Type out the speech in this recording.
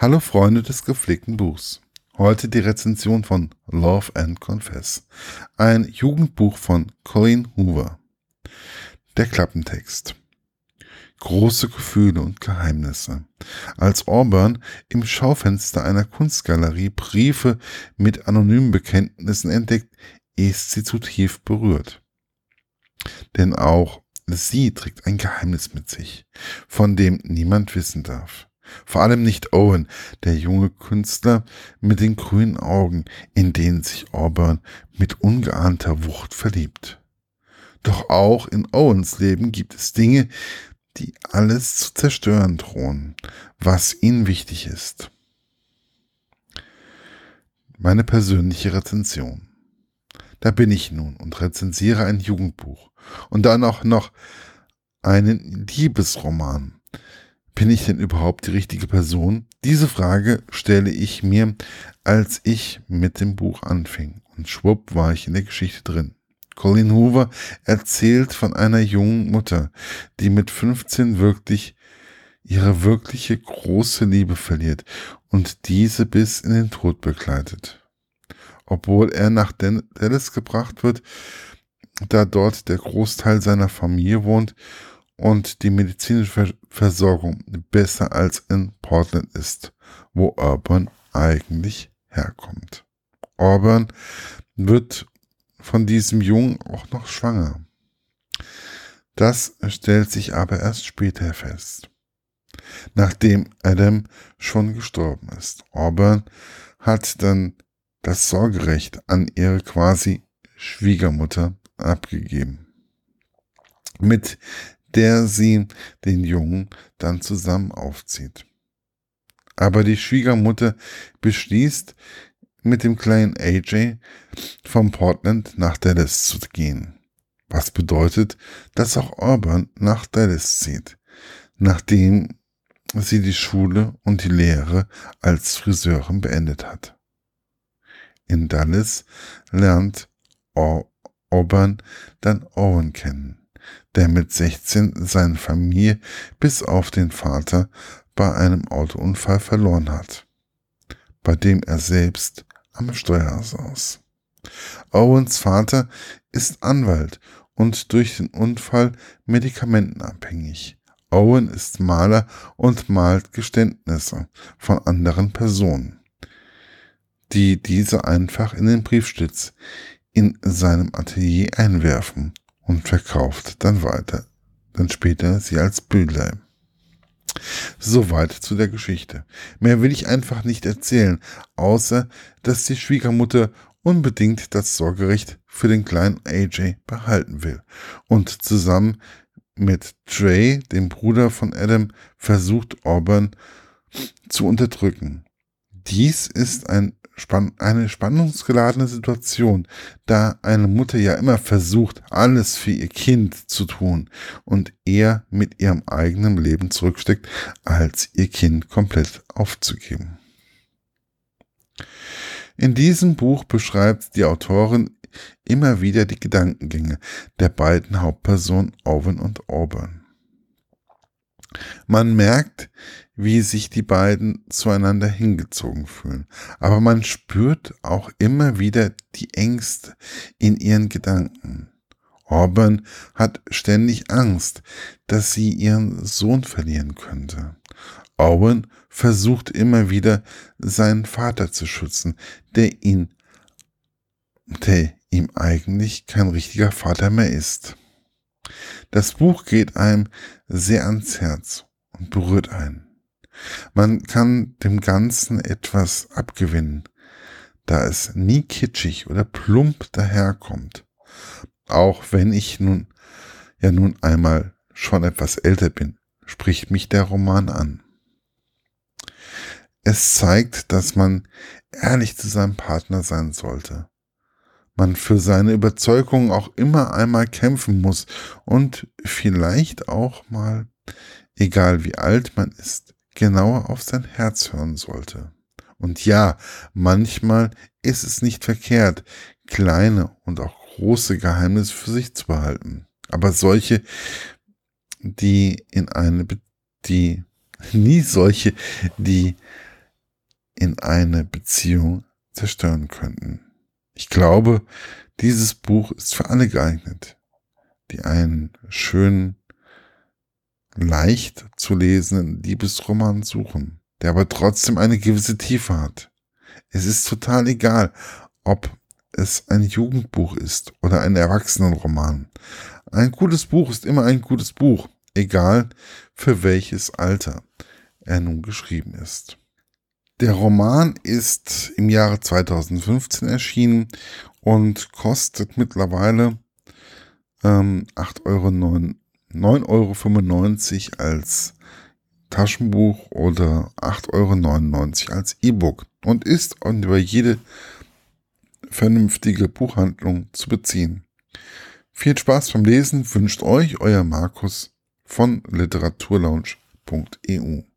Hallo Freunde des gepflegten Buchs. Heute die Rezension von Love and Confess, ein Jugendbuch von Colleen Hoover. Der Klappentext. Große Gefühle und Geheimnisse. Als Auburn im Schaufenster einer Kunstgalerie Briefe mit anonymen Bekenntnissen entdeckt, ist sie zutiefst berührt. Denn auch sie trägt ein Geheimnis mit sich, von dem niemand wissen darf. Vor allem nicht Owen, der junge Künstler mit den grünen Augen, in denen sich Auburn mit ungeahnter Wucht verliebt. Doch auch in Owens Leben gibt es Dinge, die alles zu zerstören drohen, was ihnen wichtig ist. Meine persönliche Rezension. Da bin ich nun und rezensiere ein Jugendbuch und dann auch noch einen Liebesroman bin ich denn überhaupt die richtige Person? Diese Frage stelle ich mir, als ich mit dem Buch anfing. Und schwupp war ich in der Geschichte drin. Colin Hoover erzählt von einer jungen Mutter, die mit 15 wirklich ihre wirkliche große Liebe verliert und diese bis in den Tod begleitet. Obwohl er nach Dallas gebracht wird, da dort der Großteil seiner Familie wohnt und die medizinische Versorgung besser als in Portland ist, wo Auburn eigentlich herkommt. Auburn wird von diesem Jungen auch noch schwanger. Das stellt sich aber erst später fest, nachdem Adam schon gestorben ist. Auburn hat dann das Sorgerecht an ihre quasi Schwiegermutter abgegeben. Mit der sie den Jungen dann zusammen aufzieht. Aber die Schwiegermutter beschließt, mit dem kleinen AJ vom Portland nach Dallas zu gehen. Was bedeutet, dass auch Auburn nach Dallas zieht, nachdem sie die Schule und die Lehre als Friseurin beendet hat. In Dallas lernt Auburn dann Owen kennen der mit 16 seine Familie bis auf den Vater bei einem Autounfall verloren hat, bei dem er selbst am Steuer saß. Owens Vater ist Anwalt und durch den Unfall medikamentenabhängig. Owen ist Maler und malt Geständnisse von anderen Personen, die diese einfach in den Briefstütz in seinem Atelier einwerfen und verkauft dann weiter, dann später sie als Bühler. Soweit zu der Geschichte. Mehr will ich einfach nicht erzählen, außer dass die Schwiegermutter unbedingt das Sorgerecht für den kleinen AJ behalten will und zusammen mit Trey, dem Bruder von Adam, versucht Auburn zu unterdrücken. Dies ist ein spann eine spannungsgeladene Situation, da eine Mutter ja immer versucht, alles für ihr Kind zu tun und eher mit ihrem eigenen Leben zurücksteckt, als ihr Kind komplett aufzugeben. In diesem Buch beschreibt die Autorin immer wieder die Gedankengänge der beiden Hauptpersonen Owen und Auburn. Man merkt, wie sich die beiden zueinander hingezogen fühlen. Aber man spürt auch immer wieder die Ängste in ihren Gedanken. Auburn hat ständig Angst, dass sie ihren Sohn verlieren könnte. Owen versucht immer wieder, seinen Vater zu schützen, der ihn, der ihm eigentlich kein richtiger Vater mehr ist. Das Buch geht einem sehr ans Herz und berührt einen. Man kann dem Ganzen etwas abgewinnen, da es nie kitschig oder plump daherkommt. Auch wenn ich nun ja nun einmal schon etwas älter bin, spricht mich der Roman an. Es zeigt, dass man ehrlich zu seinem Partner sein sollte. Man für seine Überzeugungen auch immer einmal kämpfen muss und vielleicht auch mal, egal wie alt man ist, genauer auf sein Herz hören sollte. Und ja, manchmal ist es nicht verkehrt, kleine und auch große Geheimnisse für sich zu behalten. Aber solche, die in eine, die, nie solche, die in eine Beziehung zerstören könnten. Ich glaube, dieses Buch ist für alle geeignet, die einen schönen, leicht zu lesenden Liebesroman suchen, der aber trotzdem eine gewisse Tiefe hat. Es ist total egal, ob es ein Jugendbuch ist oder ein Erwachsenenroman. Ein gutes Buch ist immer ein gutes Buch, egal für welches Alter er nun geschrieben ist. Der Roman ist im Jahre 2015 erschienen und kostet mittlerweile ähm, 8 Euro 9, 9,95 Euro als Taschenbuch oder 8,99 Euro als E-Book und ist über jede vernünftige Buchhandlung zu beziehen. Viel Spaß beim Lesen wünscht euch euer Markus von literaturlaunch.eu.